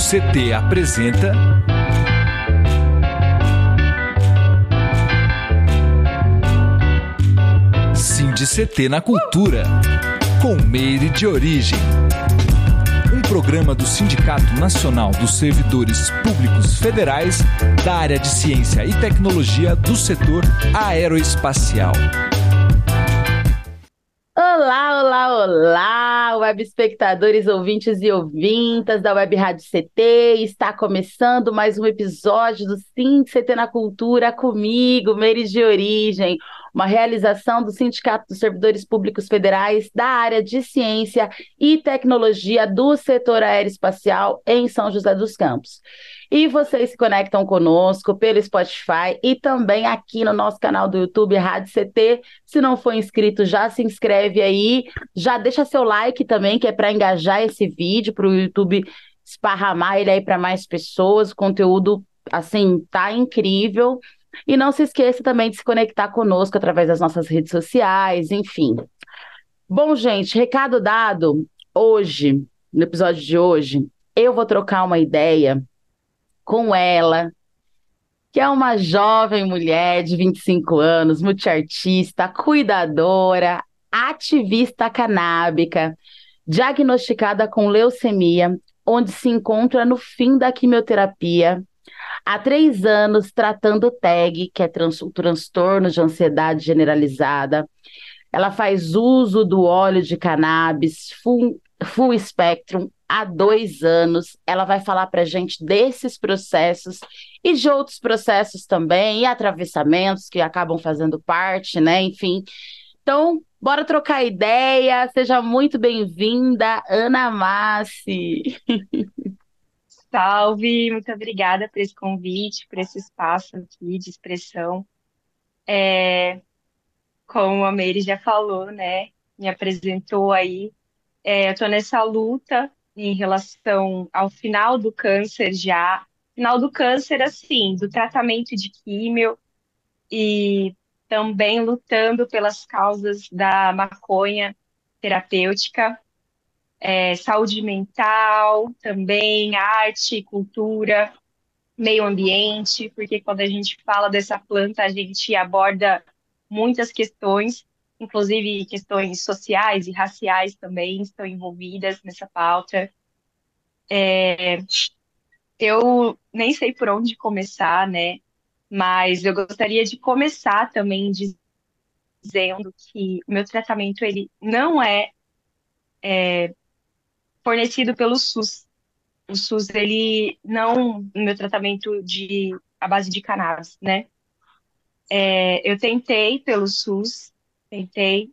CT apresenta. Cindy CT na Cultura, com Meire de Origem. Um programa do Sindicato Nacional dos Servidores Públicos Federais da área de Ciência e Tecnologia do setor aeroespacial. Olá, olá, olá, web espectadores, ouvintes e ouvintas da Web Rádio CT. Está começando mais um episódio do Sim CT na Cultura comigo, Meires de Origem, uma realização do Sindicato dos Servidores Públicos Federais da área de Ciência e Tecnologia do setor aeroespacial em São José dos Campos. E vocês se conectam conosco pelo Spotify e também aqui no nosso canal do YouTube Rádio CT. Se não for inscrito, já se inscreve aí, já deixa seu like também, que é para engajar esse vídeo para o YouTube esparramar ele aí para mais pessoas. O conteúdo assim tá incrível. E não se esqueça também de se conectar conosco através das nossas redes sociais, enfim. Bom, gente, recado dado. Hoje, no episódio de hoje, eu vou trocar uma ideia com ela, que é uma jovem mulher de 25 anos, multiartista, cuidadora, ativista canábica, diagnosticada com leucemia, onde se encontra no fim da quimioterapia há três anos tratando TAG, que é trans, transtorno de ansiedade generalizada. Ela faz uso do óleo de cannabis full, spectrum há dois anos. Ela vai falar para gente desses processos e de outros processos também, e atravessamentos que acabam fazendo parte, né? Enfim. Então, bora trocar ideia. Seja muito bem-vinda, Ana Massi. Salve, muito obrigada por esse convite, por esse espaço aqui de expressão. É, como a Meire já falou, né, me apresentou aí, é, eu estou nessa luta em relação ao final do câncer já, final do câncer, assim, do tratamento de químio e também lutando pelas causas da maconha terapêutica. É, saúde mental, também arte, cultura, meio ambiente, porque quando a gente fala dessa planta, a gente aborda muitas questões, inclusive questões sociais e raciais também estão envolvidas nessa pauta. É, eu nem sei por onde começar, né? Mas eu gostaria de começar também dizendo que meu tratamento ele não é, é fornecido pelo SUS. O SUS, ele não, meu tratamento de a base de cannabis, né? É, eu tentei pelo SUS, tentei,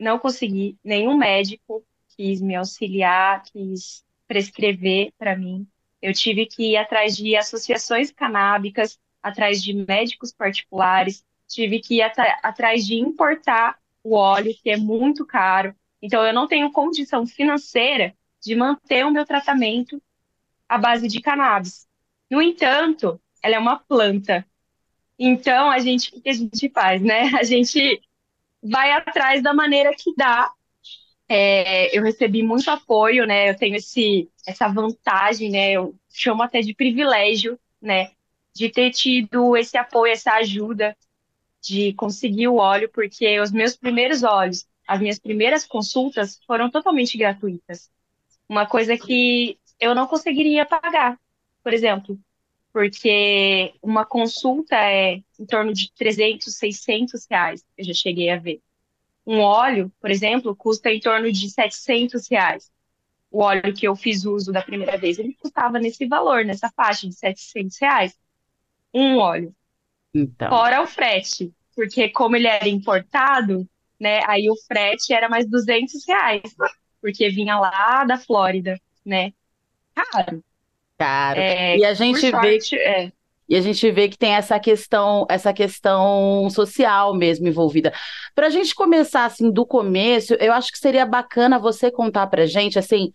não consegui, nenhum médico quis me auxiliar, quis prescrever para mim. Eu tive que ir atrás de associações canábicas, atrás de médicos particulares, tive que ir atrás de importar o óleo, que é muito caro. Então, eu não tenho condição financeira de manter o meu tratamento à base de cannabis. No entanto, ela é uma planta. Então, a gente, o que a gente faz, né? A gente vai atrás da maneira que dá. É, eu recebi muito apoio, né? Eu tenho esse, essa vantagem, né? Eu chamo até de privilégio, né? De ter tido esse apoio, essa ajuda de conseguir o óleo, porque os meus primeiros óleos, as minhas primeiras consultas foram totalmente gratuitas uma coisa que eu não conseguiria pagar, por exemplo, porque uma consulta é em torno de 300, 600 reais, eu já cheguei a ver. Um óleo, por exemplo, custa em torno de 700 reais. O óleo que eu fiz uso da primeira vez, ele custava nesse valor, nessa faixa de 700 reais. Um óleo. Então. Fora o frete, porque como ele era importado, né, aí o frete era mais 200 reais porque vinha lá da Flórida, né? Caro. Caro. É, e a gente vê sorte, é. E a gente vê que tem essa questão, essa questão social mesmo envolvida. Para a gente começar assim do começo, eu acho que seria bacana você contar para gente assim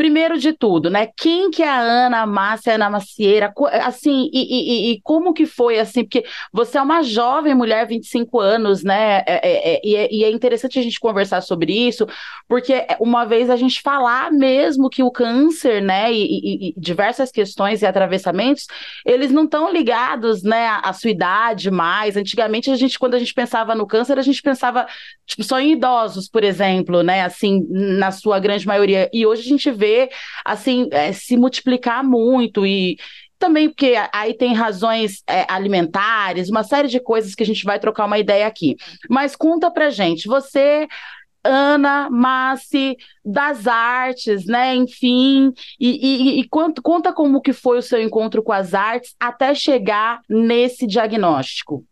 primeiro de tudo, né? Quem que é a Ana Márcia, Ana Macieira, assim, e, e, e, como que foi, assim, porque você é uma jovem mulher, 25 anos, né? É, é, é, e, é, e é interessante a gente conversar sobre isso, porque uma vez a gente falar mesmo que o câncer, né, e, e diversas questões e atravessamentos, eles não estão ligados, né, à sua idade mais. Antigamente, a gente, quando a gente pensava no câncer, a gente pensava, tipo, só em idosos, por exemplo, né, assim, na sua grande maioria. E hoje a gente vê, assim, é, se multiplicar muito e também porque aí tem razões é, alimentares, uma série de coisas que a gente vai trocar uma ideia aqui. Mas conta pra gente, você Ana Massi das artes, né? Enfim, e, e, e conta, conta como que foi o seu encontro com as artes até chegar nesse diagnóstico.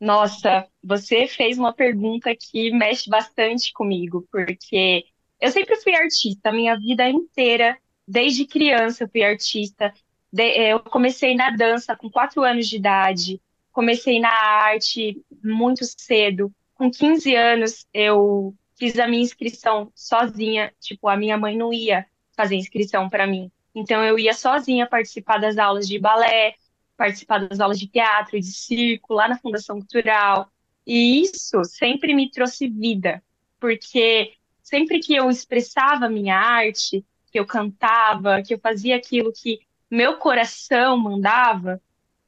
Nossa, você fez uma pergunta que mexe bastante comigo, porque eu sempre fui artista, minha vida inteira, desde criança eu fui artista. Eh, eu comecei na dança com quatro anos de idade, comecei na arte muito cedo. Com 15 anos, eu fiz a minha inscrição sozinha, tipo, a minha mãe não ia fazer inscrição para mim. Então eu ia sozinha participar das aulas de balé, participar das aulas de teatro, de circo, lá na Fundação Cultural. E isso sempre me trouxe vida, porque sempre que eu expressava minha arte, que eu cantava, que eu fazia aquilo que meu coração mandava,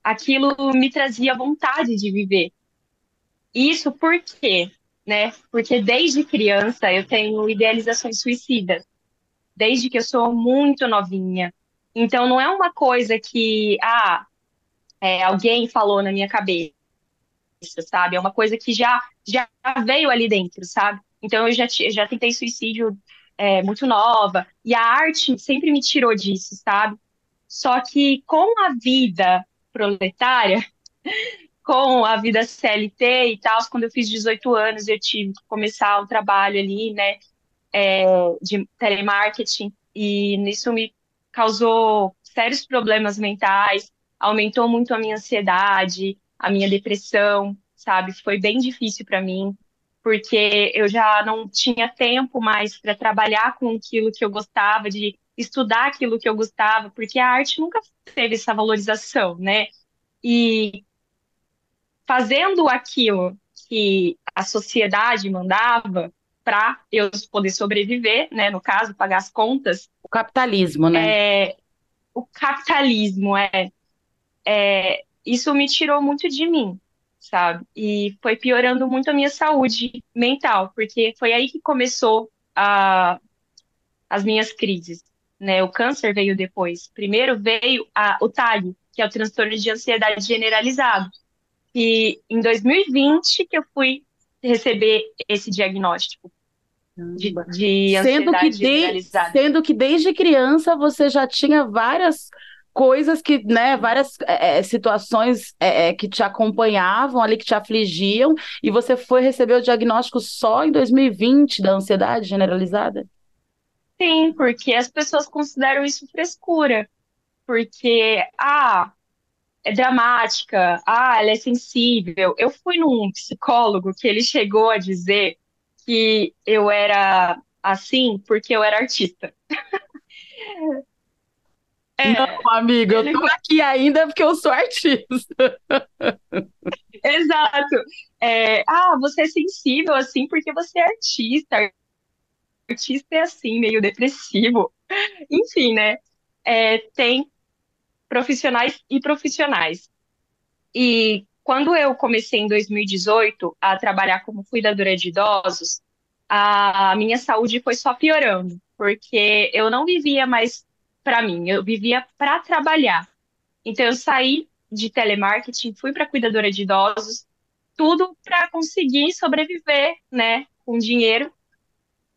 aquilo me trazia vontade de viver. Isso por quê? Né? Porque desde criança eu tenho idealizações suicidas, desde que eu sou muito novinha. Então não é uma coisa que ah, é, alguém falou na minha cabeça, sabe? É uma coisa que já já veio ali dentro, sabe? Então eu já, já tentei suicídio é, muito nova, e a arte sempre me tirou disso, sabe? Só que com a vida proletária, com a vida CLT e tal, quando eu fiz 18 anos, eu tive que começar um trabalho ali, né, é, de telemarketing, e nisso me causou sérios problemas mentais, aumentou muito a minha ansiedade, a minha depressão, sabe? Foi bem difícil para mim porque eu já não tinha tempo mais para trabalhar com aquilo que eu gostava, de estudar aquilo que eu gostava, porque a arte nunca teve essa valorização, né? E fazendo aquilo que a sociedade mandava para eu poder sobreviver, né? No caso, pagar as contas. O capitalismo, né? É, o capitalismo é, é isso me tirou muito de mim, sabe? E foi piorando muito a minha saúde mental, porque foi aí que começou a, as minhas crises, né? O câncer veio depois. Primeiro veio a, o TAG, que é o transtorno de ansiedade generalizado. E em 2020 que eu fui receber esse diagnóstico de, de sendo que generalizada. De, sendo que desde criança você já tinha várias coisas que, né, várias é, é, situações é, é, que te acompanhavam ali, que te afligiam, e você foi receber o diagnóstico só em 2020 da ansiedade generalizada? Sim, porque as pessoas consideram isso frescura. Porque, ah, é dramática, ah, ela é sensível. Eu fui num psicólogo que ele chegou a dizer que eu era assim porque eu era artista. É, não, amiga, eu tô aqui ainda porque eu sou artista. Exato. É, ah, você é sensível assim porque você é artista. Artista é assim, meio depressivo. Enfim, né? É, tem profissionais e profissionais. E quando eu comecei em 2018 a trabalhar como cuidadora de idosos, a minha saúde foi só piorando, porque eu não vivia mais para mim, eu vivia para trabalhar. Então eu saí de telemarketing, fui para cuidadora de idosos, tudo para conseguir sobreviver, né, com dinheiro.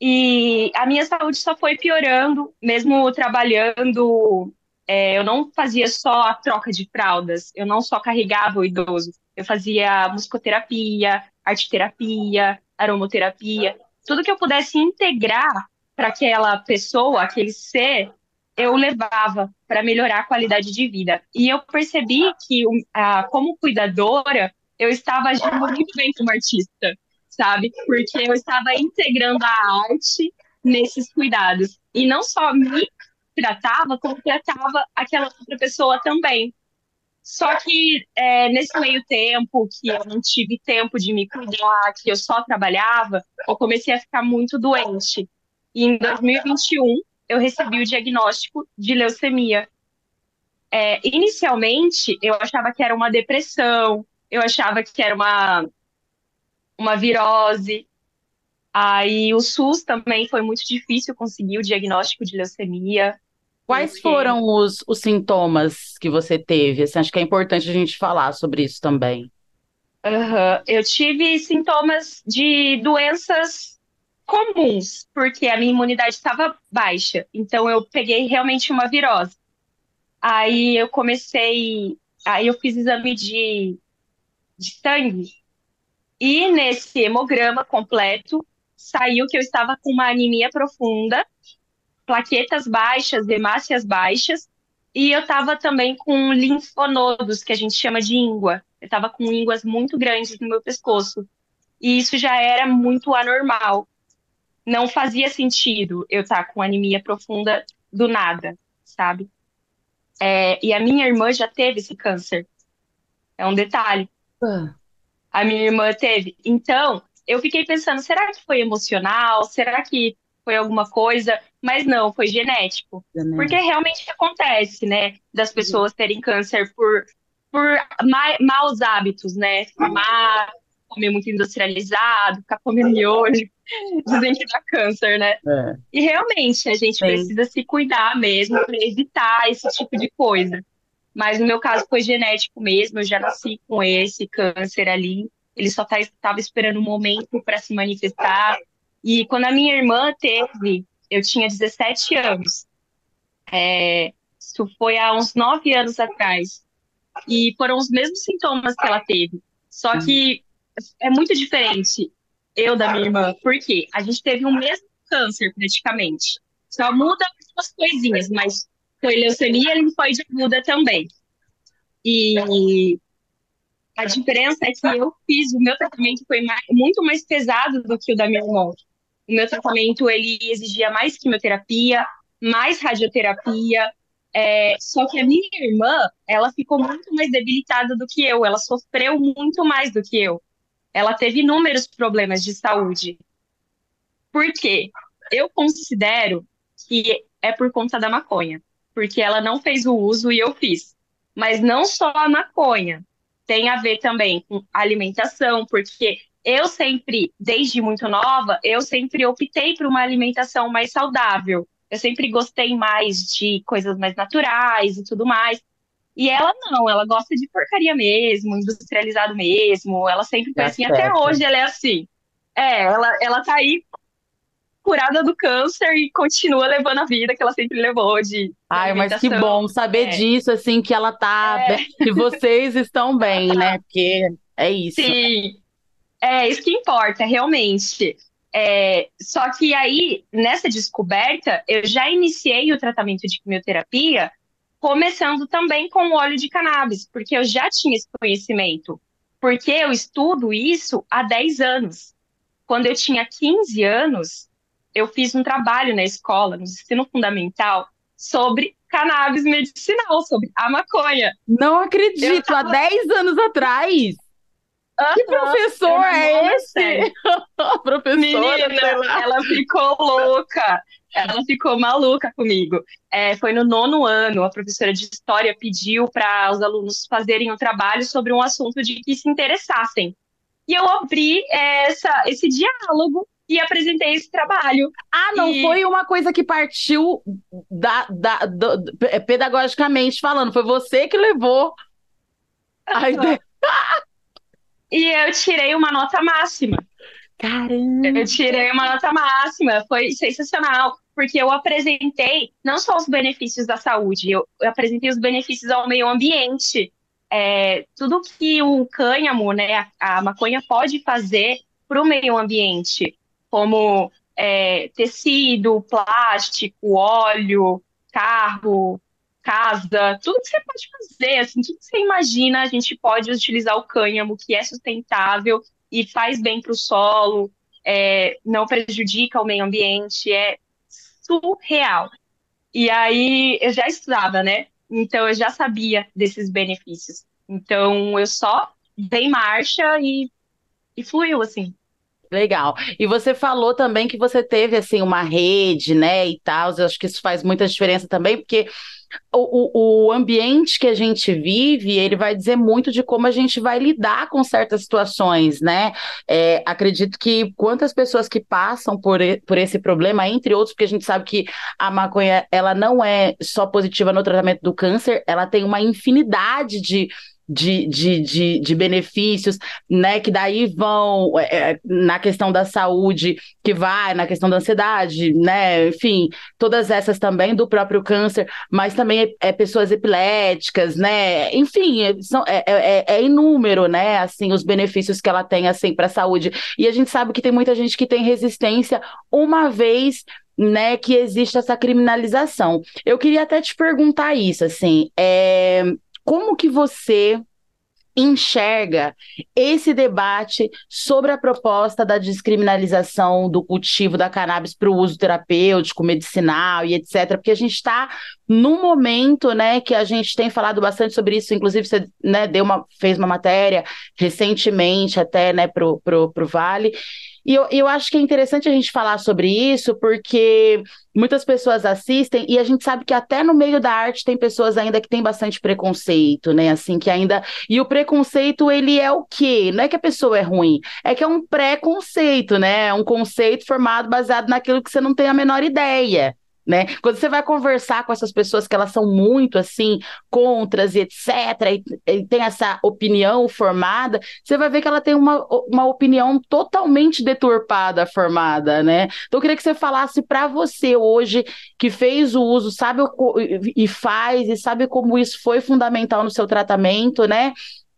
E a minha saúde só foi piorando, mesmo trabalhando. É, eu não fazia só a troca de fraldas, eu não só carregava o idoso, eu fazia musicoterapia, arteterapia, aromoterapia, tudo que eu pudesse integrar para aquela pessoa, aquele ser, eu levava para melhorar a qualidade de vida. E eu percebi que, como cuidadora, eu estava agindo muito bem como artista, sabe? Porque eu estava integrando a arte nesses cuidados. E não só me tratava, como tratava aquela outra pessoa também. Só que é, nesse meio tempo que eu não tive tempo de me cuidar, que eu só trabalhava, eu comecei a ficar muito doente. E em 2021 eu recebi o diagnóstico de leucemia. É, inicialmente eu achava que era uma depressão, eu achava que era uma, uma virose. Aí o SUS também foi muito difícil conseguir o diagnóstico de leucemia. Quais porque... foram os, os sintomas que você teve? Assim, acho que é importante a gente falar sobre isso também. Uhum. Eu tive sintomas de doenças comuns, porque a minha imunidade estava baixa. Então eu peguei realmente uma virose. Aí eu comecei, aí eu fiz exame de, de sangue e nesse hemograma completo saiu que eu estava com uma anemia profunda, plaquetas baixas, hemácias baixas, e eu estava também com linfonodos, que a gente chama de íngua. Eu estava com ínguas muito grandes no meu pescoço. E isso já era muito anormal. Não fazia sentido eu estar com anemia profunda do nada, sabe? É, e a minha irmã já teve esse câncer. É um detalhe. Ah. A minha irmã teve. Então, eu fiquei pensando, será que foi emocional? Será que foi alguma coisa? Mas não, foi genético. genético. Porque realmente acontece, né? Das pessoas terem câncer por, por ma maus hábitos, né? Fumar, comer muito industrializado, ficar comendo miolho. Dizem que dá câncer, né? É. E realmente a gente Sim. precisa se cuidar mesmo para evitar esse tipo de coisa. Mas no meu caso foi genético mesmo, eu já nasci com esse câncer ali. Ele só estava tá, esperando um momento para se manifestar. E quando a minha irmã teve, eu tinha 17 anos. É, isso foi há uns 9 anos atrás. E foram os mesmos sintomas que ela teve. Só que é muito diferente eu da minha irmã, porque a gente teve o mesmo câncer praticamente. Só muda algumas coisinhas, mas foi leucemia e linfóide aguda também. E a diferença é que eu fiz, o meu tratamento foi mais, muito mais pesado do que o da minha irmã. O meu tratamento, ele exigia mais quimioterapia, mais radioterapia, é, só que a minha irmã, ela ficou muito mais debilitada do que eu, ela sofreu muito mais do que eu. Ela teve inúmeros problemas de saúde. Por quê? Eu considero que é por conta da maconha porque ela não fez o uso e eu fiz. Mas não só a maconha, tem a ver também com alimentação, porque eu sempre, desde muito nova, eu sempre optei por uma alimentação mais saudável. Eu sempre gostei mais de coisas mais naturais e tudo mais. E ela não, ela gosta de porcaria mesmo, industrializado mesmo. Ela sempre foi tá assim, certo. até hoje ela é assim. É, ela, ela tá aí curada do câncer e continua levando a vida que ela sempre levou de. Ai, mas que bom saber é. disso, assim, que ela tá é. bem, que vocês estão bem, né? Porque é isso. Sim. É isso que importa, realmente. É, só que aí, nessa descoberta, eu já iniciei o tratamento de quimioterapia, começando também com o óleo de cannabis, porque eu já tinha esse conhecimento. Porque eu estudo isso há 10 anos. Quando eu tinha 15 anos, eu fiz um trabalho na escola, no ensino fundamental, sobre cannabis medicinal, sobre a maconha. Não acredito, tava... há 10 anos atrás. Uhum, que professor é esse? Professora, Menina, ela ficou louca. Ela ficou maluca comigo. É, foi no nono ano, a professora de história pediu para os alunos fazerem um trabalho sobre um assunto de que se interessassem. E eu abri essa, esse diálogo e apresentei esse trabalho. Ah, não e... foi uma coisa que partiu da, da, da, pedagogicamente falando, foi você que levou a ideia. e eu tirei uma nota máxima. Caramba! Eu tirei uma nota máxima, foi sensacional, porque eu apresentei não só os benefícios da saúde, eu, eu apresentei os benefícios ao meio ambiente. É, tudo que o cânhamo, né, a, a maconha pode fazer para o meio ambiente como é, tecido, plástico, óleo, carro, casa, tudo que você pode fazer, assim, tudo que você imagina, a gente pode utilizar o cânhamo, que é sustentável e faz bem para o solo. é, não prejudica o meio ambiente, é surreal. E aí eu já estudava, né? Então eu já sabia desses benefícios. Então eu só dei marcha e, e fluiu assim. Legal. E você falou também que você teve assim uma rede, né, e tal. Eu acho que isso faz muita diferença também, porque o, o, ambiente que a gente vive, ele vai dizer muito de como a gente vai lidar com certas situações, né? É, acredito que quantas pessoas que passam por, por esse problema, entre outros, porque a gente sabe que a maconha, ela não é só positiva no tratamento do câncer, ela tem uma infinidade de de, de, de, de, benefícios, né? Que daí vão é, é, na questão da saúde, que vai na questão da ansiedade, né? Enfim, todas essas também do próprio câncer, mas também é, é pessoas epiléticas, né? Enfim, é, são, é, é, é, inúmero, né? Assim, os benefícios que ela tem assim para a saúde. E a gente sabe que tem muita gente que tem resistência uma vez né, que existe essa criminalização. Eu queria até te perguntar isso, assim, é, como que você enxerga esse debate sobre a proposta da descriminalização do cultivo da cannabis para o uso terapêutico, medicinal e etc. Porque a gente está num momento, né, que a gente tem falado bastante sobre isso. Inclusive você, né, deu uma, fez uma matéria recentemente até, né, pro, pro, pro Vale e eu, eu acho que é interessante a gente falar sobre isso, porque muitas pessoas assistem e a gente sabe que até no meio da arte tem pessoas ainda que têm bastante preconceito, né? Assim, que ainda. E o preconceito, ele é o quê? Não é que a pessoa é ruim, é que é um preconceito, né? É um conceito formado baseado naquilo que você não tem a menor ideia né? Quando você vai conversar com essas pessoas que elas são muito assim, contras e etc, e, e, tem essa opinião formada, você vai ver que ela tem uma, uma opinião totalmente deturpada formada, né? Então eu queria que você falasse para você hoje que fez o uso, sabe o, e faz e sabe como isso foi fundamental no seu tratamento, né?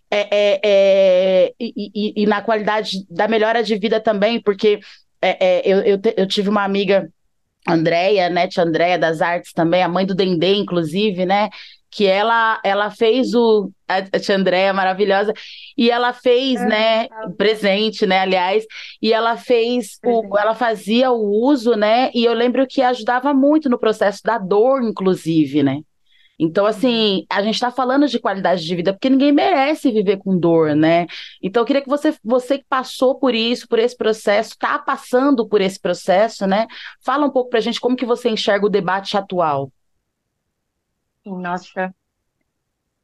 É, é, é, e, e, e, na qualidade da melhora de vida também, porque é, é, eu, eu, eu tive uma amiga Andréia, né, tia Andréia das Artes também, a mãe do Dendê, inclusive, né, que ela ela fez o a tia Andréia maravilhosa e ela fez, é, né, presente, né, aliás, e ela fez o, ela fazia o uso, né, e eu lembro que ajudava muito no processo da dor, inclusive, né. Então, assim, a gente está falando de qualidade de vida, porque ninguém merece viver com dor, né? Então, eu queria que você, você que passou por isso, por esse processo, está passando por esse processo, né? Fala um pouco para a gente como que você enxerga o debate atual. Nossa,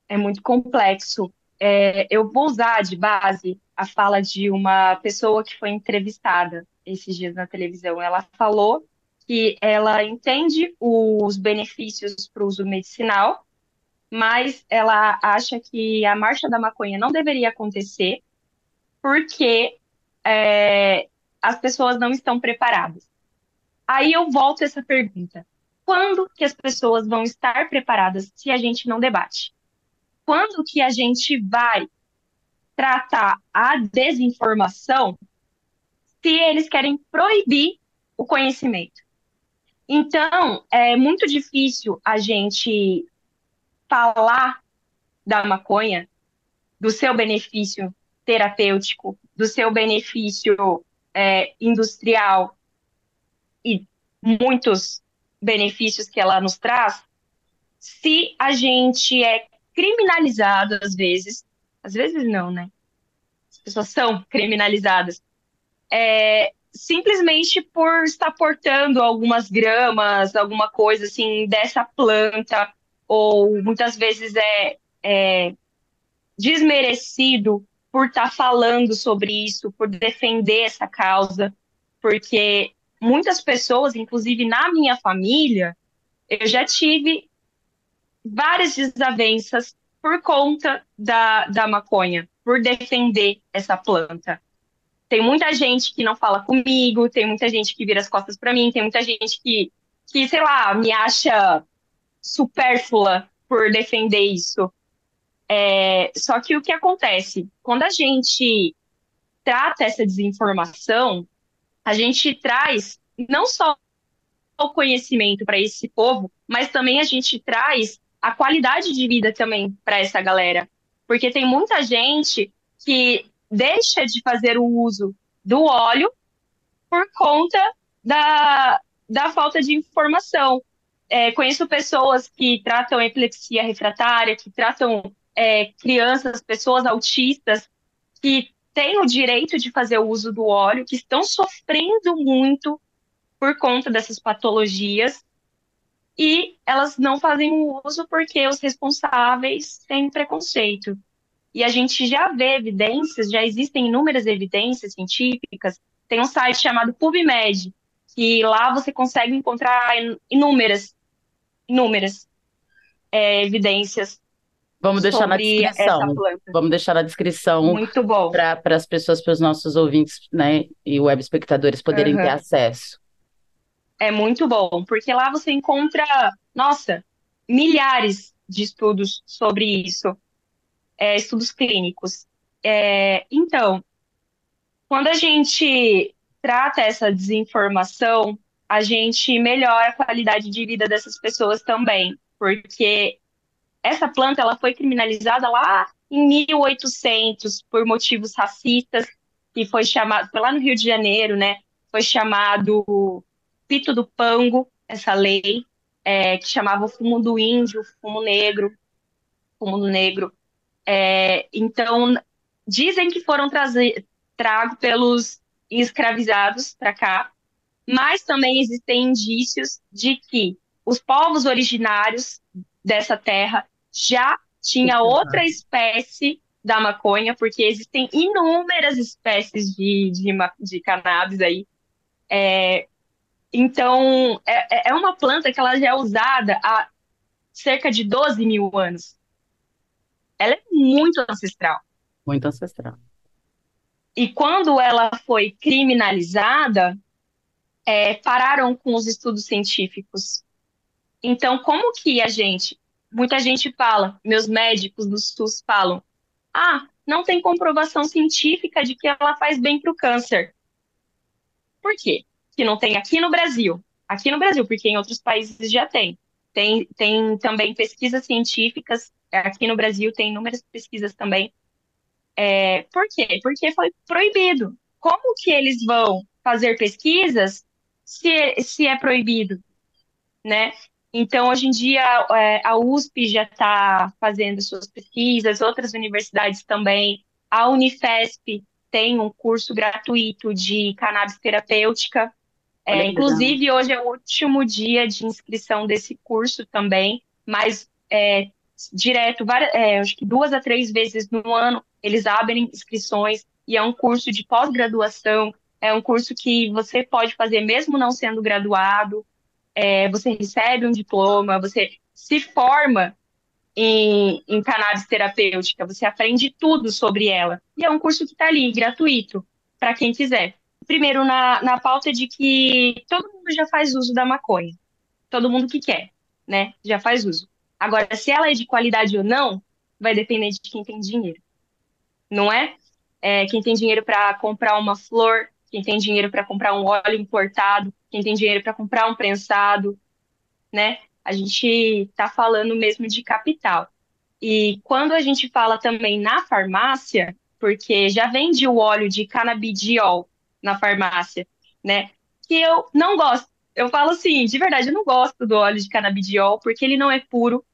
é muito complexo. É, eu vou usar de base a fala de uma pessoa que foi entrevistada esses dias na televisão. Ela falou que ela entende os benefícios para o uso medicinal, mas ela acha que a marcha da maconha não deveria acontecer porque é, as pessoas não estão preparadas. Aí eu volto essa pergunta: quando que as pessoas vão estar preparadas se a gente não debate? Quando que a gente vai tratar a desinformação se eles querem proibir o conhecimento? Então, é muito difícil a gente falar da maconha, do seu benefício terapêutico, do seu benefício é, industrial e muitos benefícios que ela nos traz, se a gente é criminalizado às vezes, às vezes não, né? As pessoas são criminalizadas. É, simplesmente por estar portando algumas gramas, alguma coisa assim dessa planta, ou muitas vezes é, é desmerecido por estar falando sobre isso, por defender essa causa, porque muitas pessoas, inclusive na minha família, eu já tive várias desavenças por conta da, da maconha, por defender essa planta tem muita gente que não fala comigo, tem muita gente que vira as costas para mim, tem muita gente que, que, sei lá, me acha supérflua por defender isso. É, só que o que acontece? Quando a gente trata essa desinformação, a gente traz não só o conhecimento para esse povo, mas também a gente traz a qualidade de vida também para essa galera. Porque tem muita gente que deixa de fazer o uso do óleo por conta da, da falta de informação. É, conheço pessoas que tratam epilepsia refratária, que tratam é, crianças, pessoas autistas, que têm o direito de fazer o uso do óleo, que estão sofrendo muito por conta dessas patologias, e elas não fazem o uso porque os responsáveis têm preconceito. E a gente já vê evidências, já existem inúmeras evidências científicas. Tem um site chamado PubMed, que lá você consegue encontrar inúmeras, inúmeras é, evidências. Vamos deixar na descrição. Vamos deixar na descrição. Muito bom. Para as pessoas, para os nossos ouvintes, né, e web espectadores poderem uhum. ter acesso. É muito bom, porque lá você encontra, nossa, milhares de estudos sobre isso, é, estudos clínicos. É, então, quando a gente trata essa desinformação, a gente melhora a qualidade de vida dessas pessoas também, porque essa planta ela foi criminalizada lá em 1800 por motivos racistas, que foi chamado, foi lá no Rio de Janeiro, né? Foi chamado Pito do Pango, essa lei, é, que chamava o fumo do índio, fumo negro, fumo negro. É, então, dizem que foram tragos pelos escravizados para cá, mas também existem indícios de que os povos originários dessa terra já tinha outra espécie da maconha, porque existem inúmeras espécies de, de, de cannabis aí. É, então, é, é, é uma planta que ela já é usada há cerca de 12 mil anos. Ela é muito ancestral. Muito ancestral. E quando ela foi criminalizada, é, pararam com os estudos científicos. Então, como que a gente, muita gente fala, meus médicos do SUS falam, ah, não tem comprovação científica de que ela faz bem para o câncer. Por quê? que não tem aqui no Brasil. Aqui no Brasil, porque em outros países já tem. Tem, tem também pesquisas científicas, aqui no Brasil tem inúmeras pesquisas também. É, por quê? Porque foi proibido. Como que eles vão fazer pesquisas se, se é proibido? Né? Então, hoje em dia, é, a USP já está fazendo suas pesquisas, outras universidades também. A Unifesp tem um curso gratuito de cannabis terapêutica, é, inclusive, hoje é o último dia de inscrição desse curso também, mas é, direto, várias, é, acho que duas a três vezes no ano, eles abrem inscrições e é um curso de pós-graduação, é um curso que você pode fazer mesmo não sendo graduado, é, você recebe um diploma, você se forma em, em cannabis terapêutica, você aprende tudo sobre ela. E é um curso que está ali, gratuito, para quem quiser primeiro, na, na pauta de que todo mundo já faz uso da maconha. Todo mundo que quer, né? Já faz uso. Agora, se ela é de qualidade ou não, vai depender de quem tem dinheiro. Não é? é quem tem dinheiro para comprar uma flor, quem tem dinheiro para comprar um óleo importado, quem tem dinheiro para comprar um prensado, né? A gente está falando mesmo de capital. E quando a gente fala também na farmácia, porque já vende o óleo de canabidiol na farmácia, né? Que eu não gosto. Eu falo assim, de verdade, eu não gosto do óleo de canabidiol porque ele não é puro,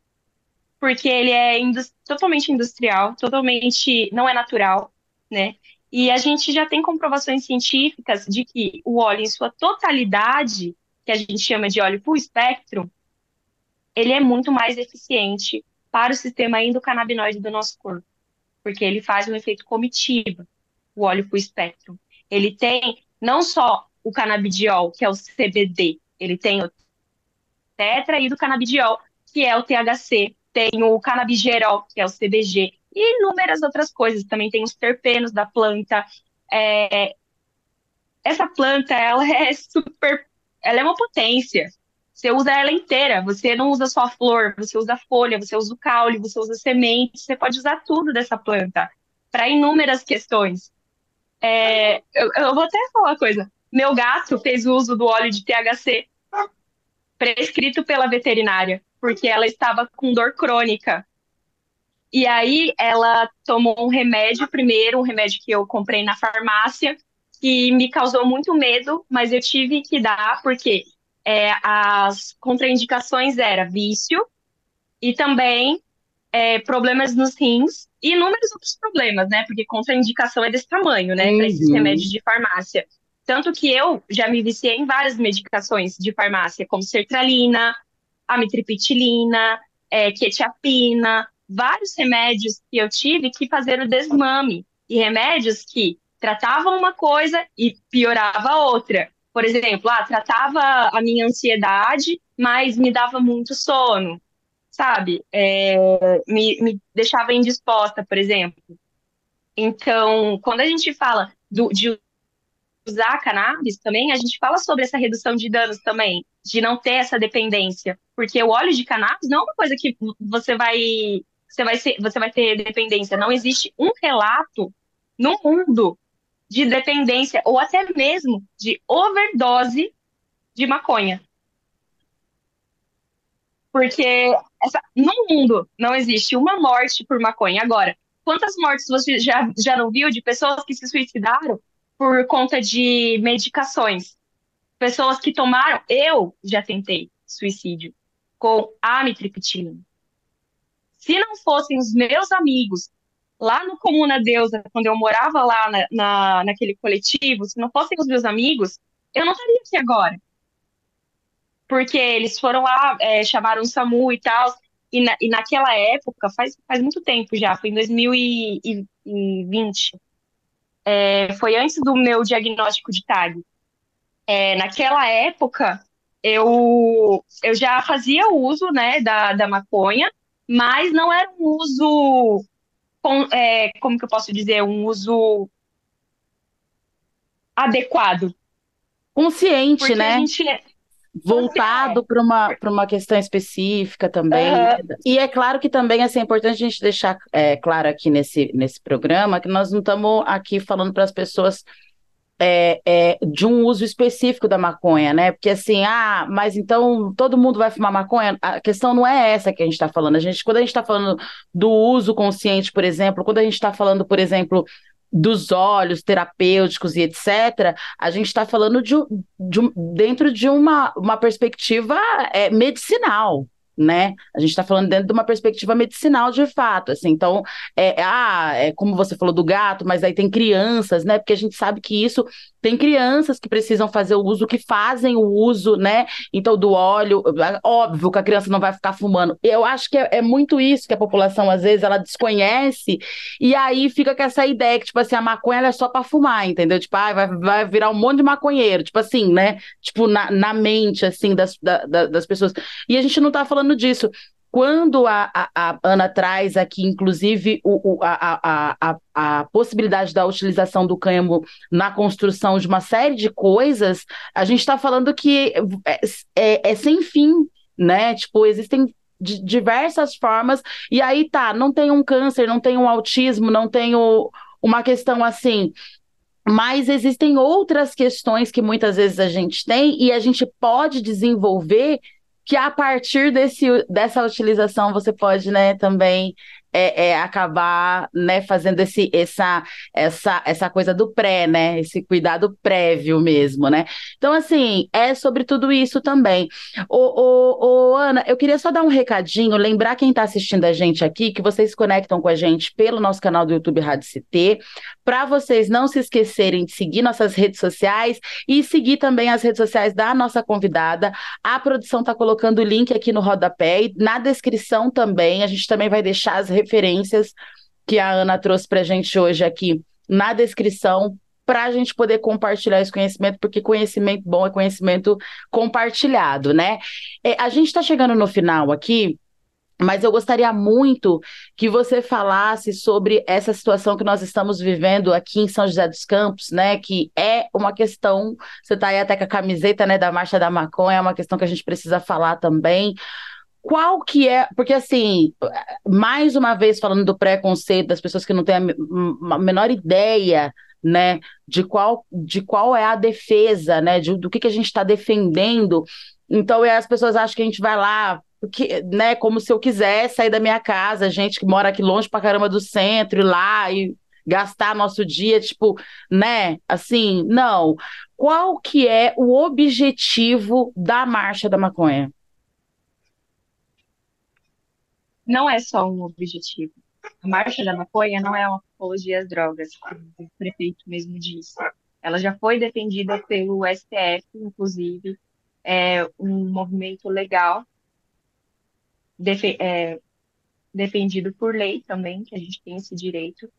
porque ele é indus totalmente industrial, totalmente não é natural, né? E a gente já tem comprovações científicas de que o óleo em sua totalidade, que a gente chama de óleo full spectrum, ele é muito mais eficiente para o sistema endocannabinoide do nosso corpo, porque ele faz um efeito comitiva, o óleo full spectrum ele tem não só o canabidiol, que é o CBD, ele tem o tetraidrocanabidiol, que é o THC, tem o canabigerol, que é o CBG, e inúmeras outras coisas. Também tem os terpenos da planta. É... Essa planta, ela é super, ela é uma potência. Você usa ela inteira, você não usa só a flor, você usa a folha, você usa o caule, você usa a semente, você pode usar tudo dessa planta para inúmeras questões. É, eu, eu, vou até falar uma coisa. Meu gato fez uso do óleo de THC prescrito pela veterinária, porque ela estava com dor crônica. E aí ela tomou um remédio primeiro, um remédio que eu comprei na farmácia, que me causou muito medo, mas eu tive que dar, porque é, as contraindicações era vício e também é, problemas nos rins e inúmeros outros problemas, né? Porque contraindicação é desse tamanho, né? Uhum. Para esses remédios de farmácia. Tanto que eu já me viciei em várias medicações de farmácia, como sertralina, amitriptilina, é, quetiapina, vários remédios que eu tive que fazer o desmame. E remédios que tratavam uma coisa e piorava outra. Por exemplo, ah, tratava a minha ansiedade, mas me dava muito sono, sabe? É, me, me deixava indisposta, por exemplo. Então, quando a gente fala do, de usar cannabis também, a gente fala sobre essa redução de danos também, de não ter essa dependência, porque o óleo de cannabis não é uma coisa que você vai você vai ser, você vai ter dependência, não existe um relato no mundo de dependência ou até mesmo de overdose de maconha. Porque essa, no mundo não existe uma morte por maconha. Agora, quantas mortes você já, já não viu de pessoas que se suicidaram por conta de medicações. Pessoas que tomaram, eu já tentei suicídio com amitriptilina. Se não fossem os meus amigos lá no Comuna Deusa, quando eu morava lá na, na, naquele coletivo, se não fossem os meus amigos, eu não estaria aqui agora. Porque eles foram lá, é, chamaram o SAMU e tal, e, na, e naquela época, faz, faz muito tempo já, foi em 2020, é, foi antes do meu diagnóstico de TAG. É, naquela época, eu, eu já fazia uso né, da, da maconha, mas não era um uso, com, é, como que eu posso dizer, um uso adequado. Consciente, Porque né? A gente, voltado para uma, uma questão específica também. Uhum. E é claro que também assim, é importante a gente deixar é, claro aqui nesse, nesse programa que nós não estamos aqui falando para as pessoas é, é, de um uso específico da maconha, né? Porque assim, ah, mas então todo mundo vai fumar maconha? A questão não é essa que a gente está falando. A gente, quando a gente está falando do uso consciente, por exemplo, quando a gente está falando, por exemplo, dos olhos terapêuticos e etc., a gente está falando de, de, dentro de uma, uma perspectiva é, medicinal né? A gente está falando dentro de uma perspectiva medicinal de fato, assim. Então, é, ah, é como você falou do gato, mas aí tem crianças, né? Porque a gente sabe que isso tem crianças que precisam fazer o uso, que fazem o uso, né? Então, do óleo, óbvio que a criança não vai ficar fumando. Eu acho que é, é muito isso que a população, às vezes, ela desconhece, e aí fica com essa ideia que, tipo assim, a maconha é só para fumar, entendeu? Tipo, ah, vai, vai virar um monte de maconheiro, tipo assim, né? Tipo, na, na mente, assim, das, da, das pessoas. E a gente não tá falando disso quando a, a, a, Ana traz aqui, inclusive, o, o, a, a, a, possibilidade da utilização do cânhamo na construção de uma série de coisas, a gente está falando que é, é, é, sem fim, né? Tipo, existem diversas formas, e aí tá, não tem um câncer, não tem um autismo, não tem uma questão assim. Mas existem outras questões que muitas vezes a gente tem e a gente pode desenvolver que a partir desse, dessa utilização você pode né, também é, é, acabar né, fazendo esse, essa, essa, essa coisa do pré, né? Esse cuidado prévio mesmo, né? Então, assim, é sobre tudo isso também. Ô, ô, ô, Ana, eu queria só dar um recadinho, lembrar quem está assistindo a gente aqui, que vocês se conectam com a gente pelo nosso canal do YouTube Rádio CT, para vocês não se esquecerem de seguir nossas redes sociais e seguir também as redes sociais da nossa convidada. A produção está colocando o link aqui no rodapé e na descrição também. A gente também vai deixar as que a Ana trouxe para a gente hoje aqui na descrição para a gente poder compartilhar esse conhecimento, porque conhecimento bom é conhecimento compartilhado, né? É, a gente está chegando no final aqui, mas eu gostaria muito que você falasse sobre essa situação que nós estamos vivendo aqui em São José dos Campos, né? Que é uma questão, você está aí até com a camiseta né, da Marcha da Maconha, é uma questão que a gente precisa falar também qual que é, porque assim, mais uma vez falando do preconceito das pessoas que não têm a, menor ideia, né, de qual, de qual é a defesa, né, de, do que, que a gente está defendendo. Então, as pessoas acham que a gente vai lá, porque, né, como se eu quisesse sair da minha casa, gente que mora aqui longe pra caramba do centro, ir lá e gastar nosso dia, tipo, né? Assim, não. Qual que é o objetivo da Marcha da Maconha? Não é só um objetivo. A Marcha da Maconha não é uma apologia às drogas, como o prefeito mesmo disse. Ela já foi defendida pelo STF, inclusive, é um movimento legal, defe é, defendido por lei também, que a gente tem esse direito.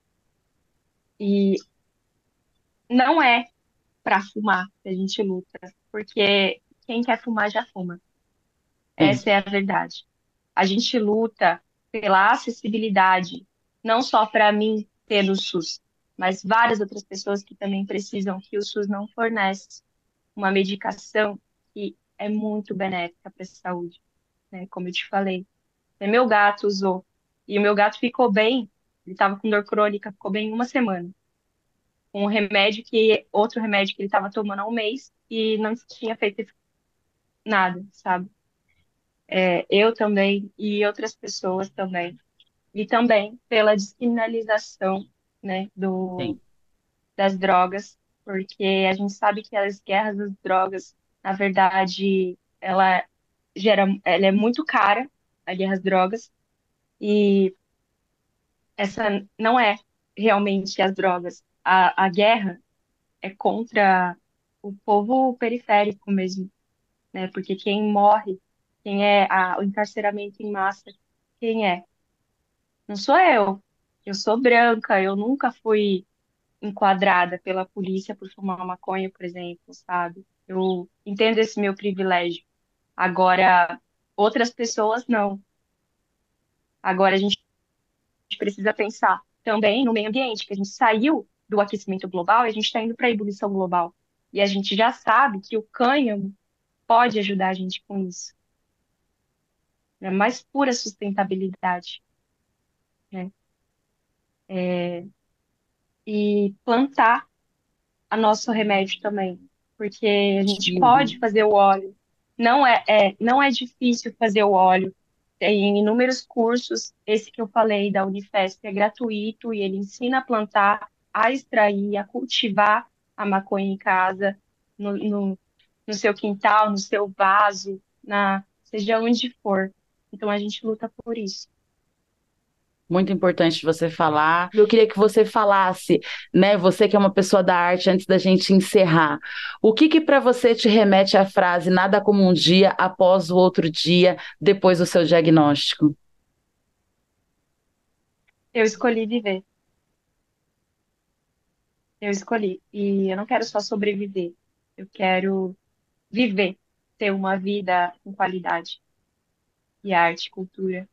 E não é para fumar que a gente luta, porque quem quer fumar já fuma. Essa é a verdade. A gente luta pela acessibilidade, não só para mim ter o SUS, mas várias outras pessoas que também precisam, que o SUS não fornece uma medicação que é muito benéfica para a saúde, né? Como eu te falei. É, meu gato usou, e o meu gato ficou bem, ele estava com dor crônica, ficou bem uma semana. Um remédio que, outro remédio que ele estava tomando há um mês e não tinha feito nada, sabe? É, eu também e outras pessoas também. E também pela descriminalização né, do, das drogas, porque a gente sabe que as guerras das drogas, na verdade, ela gera, ela é muito cara, a guerra às drogas, e essa não é realmente as drogas. A, a guerra é contra o povo periférico mesmo, né? Porque quem morre, quem é a, o encarceramento em massa, quem é? Não sou eu, eu sou branca, eu nunca fui enquadrada pela polícia por fumar maconha, por exemplo, sabe? Eu entendo esse meu privilégio. Agora, outras pessoas não. Agora, a gente precisa pensar também no meio ambiente, que a gente saiu do aquecimento global e a gente está indo para a ebulição global. E a gente já sabe que o cânhamo pode ajudar a gente com isso. É mais pura sustentabilidade. Né? é, e plantar a nosso remédio também, porque a gente Sim. pode fazer o óleo. Não é, é, não é difícil fazer o óleo. Tem inúmeros cursos, esse que eu falei da Unifesp é gratuito e ele ensina a plantar, a extrair, a cultivar a maconha em casa, no, no, no seu quintal, no seu vaso, na, seja onde for. Então a gente luta por isso muito importante você falar. Eu queria que você falasse, né, você que é uma pessoa da arte, antes da gente encerrar. O que que para você te remete à frase nada como um dia após o outro dia depois do seu diagnóstico? Eu escolhi viver. Eu escolhi. E eu não quero só sobreviver. Eu quero viver, ter uma vida com qualidade. E arte, cultura.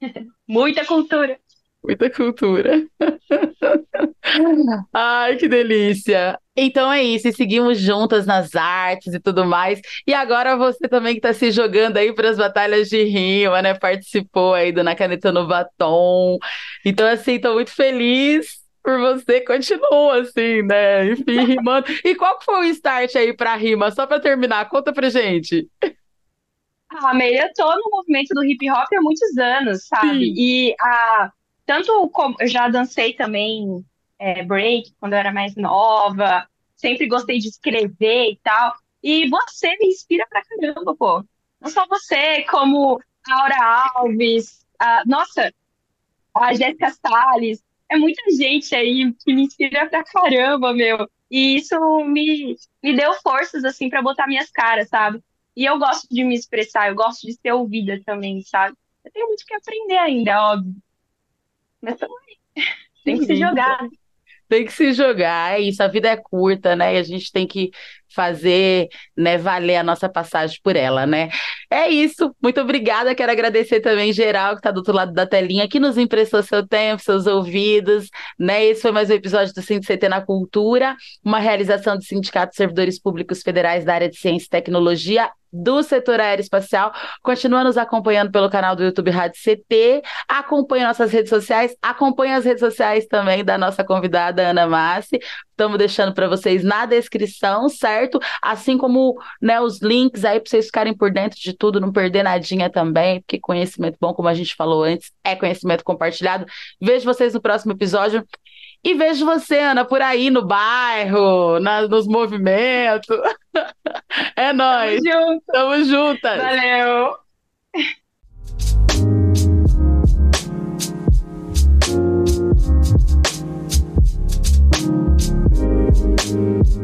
Muita cultura. Muita cultura. Ai, que delícia. Então é isso, e seguimos juntas nas artes e tudo mais. E agora você também que está se jogando aí para as batalhas de rima, né? Participou aí do Na Caneta no Batom. Então, assim, estou muito feliz por você. Continua assim, né? Enfim, rimando. E qual foi o start aí para rima? Só para terminar, conta pra gente. Ah, tô no movimento do hip hop há muitos anos, sabe? Sim. E a, tanto como eu já dancei também é, break quando eu era mais nova, sempre gostei de escrever e tal. E você me inspira pra caramba, pô. Não só você, como a Aura Alves, a, nossa, a Jéssica Salles. É muita gente aí que me inspira pra caramba, meu. E isso me, me deu forças, assim, para botar minhas caras, sabe? E eu gosto de me expressar, eu gosto de ser ouvida também, sabe? Eu tenho muito que aprender ainda, óbvio. Mas também tem que se jogar. Tem que se jogar, é isso, a vida é curta, né? E a gente tem que fazer, né, valer a nossa passagem por ela, né? É isso, muito obrigada, quero agradecer também geral que está do outro lado da telinha, que nos emprestou seu tempo, seus ouvidos, né? Esse foi mais um episódio do CT na Cultura, uma realização do Sindicato de Servidores Públicos Federais da área de Ciência e Tecnologia do setor aeroespacial. Continua nos acompanhando pelo canal do YouTube Rádio CT. Acompanhe nossas redes sociais. Acompanhe as redes sociais também da nossa convidada Ana Massi. Estamos deixando para vocês na descrição, certo? Assim como né, os links aí para vocês ficarem por dentro de tudo, não perder nadinha também, porque conhecimento bom, como a gente falou antes, é conhecimento compartilhado. Vejo vocês no próximo episódio. E vejo você, Ana, por aí no bairro, na, nos movimentos. É nóis. Tamo junto. Tamo juntas. Valeu. Thank